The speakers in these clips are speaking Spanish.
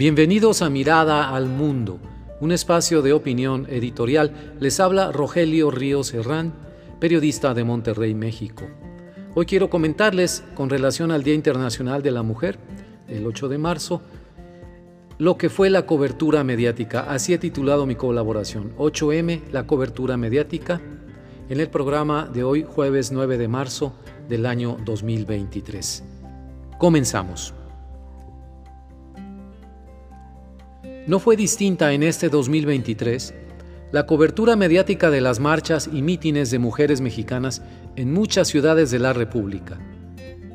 Bienvenidos a Mirada al Mundo, un espacio de opinión editorial. Les habla Rogelio Ríos Herrán, periodista de Monterrey, México. Hoy quiero comentarles, con relación al Día Internacional de la Mujer, el 8 de marzo, lo que fue la cobertura mediática. Así he titulado mi colaboración, 8M, la cobertura mediática, en el programa de hoy, jueves 9 de marzo del año 2023. Comenzamos. No fue distinta en este 2023 la cobertura mediática de las marchas y mítines de mujeres mexicanas en muchas ciudades de la República.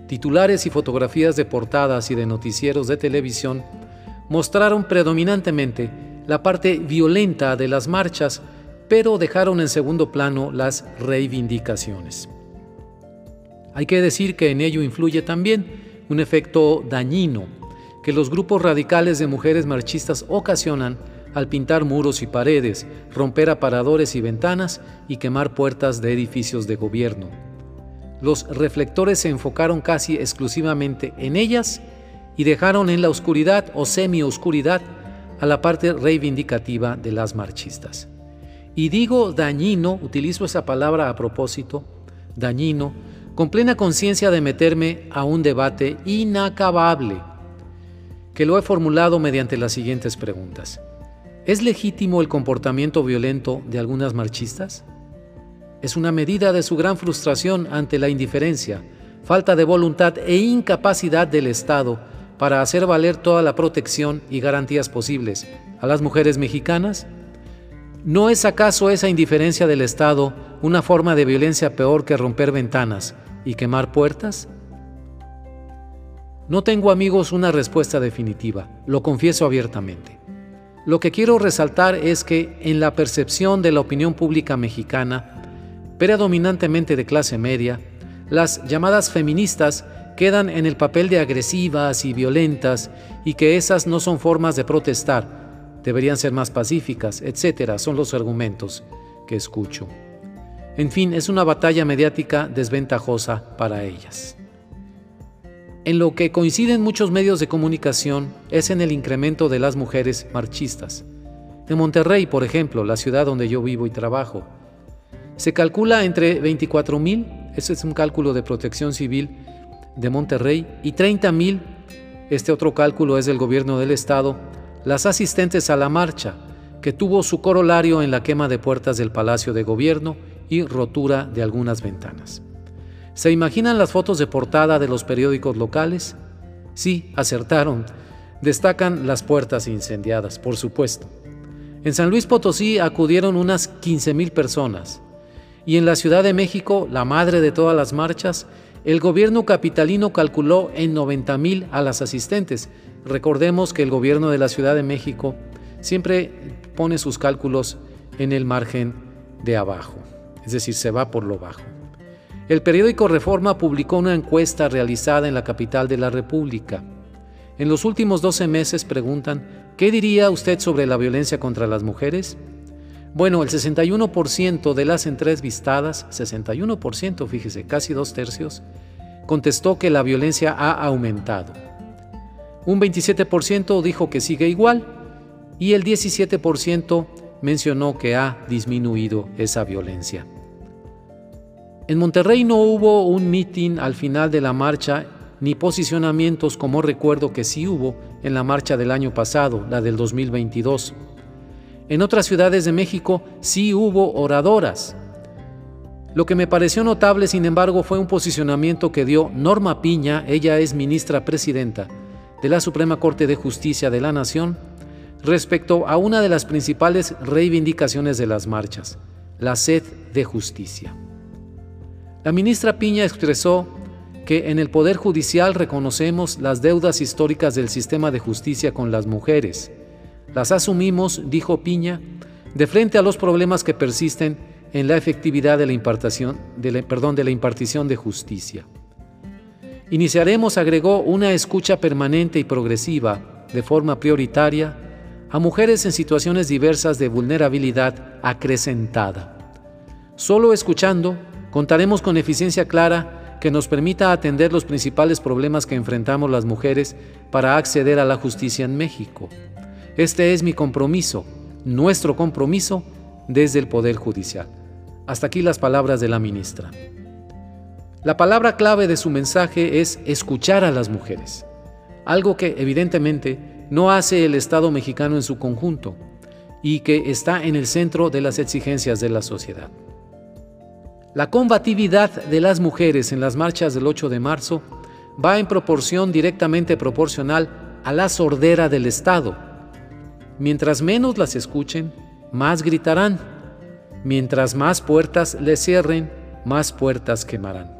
Titulares y fotografías de portadas y de noticieros de televisión mostraron predominantemente la parte violenta de las marchas, pero dejaron en segundo plano las reivindicaciones. Hay que decir que en ello influye también un efecto dañino que los grupos radicales de mujeres marchistas ocasionan al pintar muros y paredes, romper aparadores y ventanas y quemar puertas de edificios de gobierno. Los reflectores se enfocaron casi exclusivamente en ellas y dejaron en la oscuridad o semi-oscuridad a la parte reivindicativa de las marchistas. Y digo dañino, utilizo esa palabra a propósito, dañino, con plena conciencia de meterme a un debate inacabable que lo he formulado mediante las siguientes preguntas. ¿Es legítimo el comportamiento violento de algunas marchistas? Es una medida de su gran frustración ante la indiferencia, falta de voluntad e incapacidad del Estado para hacer valer toda la protección y garantías posibles a las mujeres mexicanas? ¿No es acaso esa indiferencia del Estado una forma de violencia peor que romper ventanas y quemar puertas? No tengo amigos una respuesta definitiva, lo confieso abiertamente. Lo que quiero resaltar es que en la percepción de la opinión pública mexicana, predominantemente de clase media, las llamadas feministas quedan en el papel de agresivas y violentas y que esas no son formas de protestar, deberían ser más pacíficas, etcétera, son los argumentos que escucho. En fin, es una batalla mediática desventajosa para ellas. En lo que coinciden muchos medios de comunicación es en el incremento de las mujeres marchistas. En Monterrey, por ejemplo, la ciudad donde yo vivo y trabajo, se calcula entre 24.000, ese es un cálculo de protección civil de Monterrey, y 30.000, este otro cálculo es del gobierno del estado, las asistentes a la marcha, que tuvo su corolario en la quema de puertas del Palacio de Gobierno y rotura de algunas ventanas. ¿Se imaginan las fotos de portada de los periódicos locales? Sí, acertaron. Destacan las puertas incendiadas, por supuesto. En San Luis Potosí acudieron unas 15.000 personas. Y en la Ciudad de México, la madre de todas las marchas, el gobierno capitalino calculó en 90.000 a las asistentes. Recordemos que el gobierno de la Ciudad de México siempre pone sus cálculos en el margen de abajo, es decir, se va por lo bajo. El periódico Reforma publicó una encuesta realizada en la capital de la República. En los últimos 12 meses preguntan, ¿qué diría usted sobre la violencia contra las mujeres? Bueno, el 61% de las entrevistadas, 61%, fíjese, casi dos tercios, contestó que la violencia ha aumentado. Un 27% dijo que sigue igual y el 17% mencionó que ha disminuido esa violencia. En Monterrey no hubo un mitin al final de la marcha ni posicionamientos como recuerdo que sí hubo en la marcha del año pasado, la del 2022. En otras ciudades de México sí hubo oradoras. Lo que me pareció notable, sin embargo, fue un posicionamiento que dio Norma Piña, ella es ministra presidenta de la Suprema Corte de Justicia de la Nación, respecto a una de las principales reivindicaciones de las marchas, la sed de justicia. La ministra Piña expresó que en el Poder Judicial reconocemos las deudas históricas del sistema de justicia con las mujeres. Las asumimos, dijo Piña, de frente a los problemas que persisten en la efectividad de la, impartición, de perdón, de la impartición de justicia. Iniciaremos, agregó, una escucha permanente y progresiva, de forma prioritaria, a mujeres en situaciones diversas de vulnerabilidad acrecentada. Solo escuchando Contaremos con eficiencia clara que nos permita atender los principales problemas que enfrentamos las mujeres para acceder a la justicia en México. Este es mi compromiso, nuestro compromiso desde el Poder Judicial. Hasta aquí las palabras de la ministra. La palabra clave de su mensaje es escuchar a las mujeres, algo que evidentemente no hace el Estado mexicano en su conjunto y que está en el centro de las exigencias de la sociedad. La combatividad de las mujeres en las marchas del 8 de marzo va en proporción directamente proporcional a la sordera del Estado. Mientras menos las escuchen, más gritarán. Mientras más puertas les cierren, más puertas quemarán.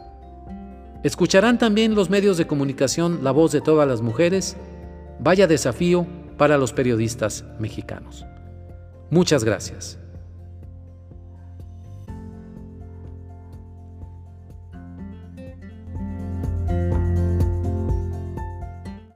Escucharán también los medios de comunicación la voz de todas las mujeres. Vaya desafío para los periodistas mexicanos. Muchas gracias.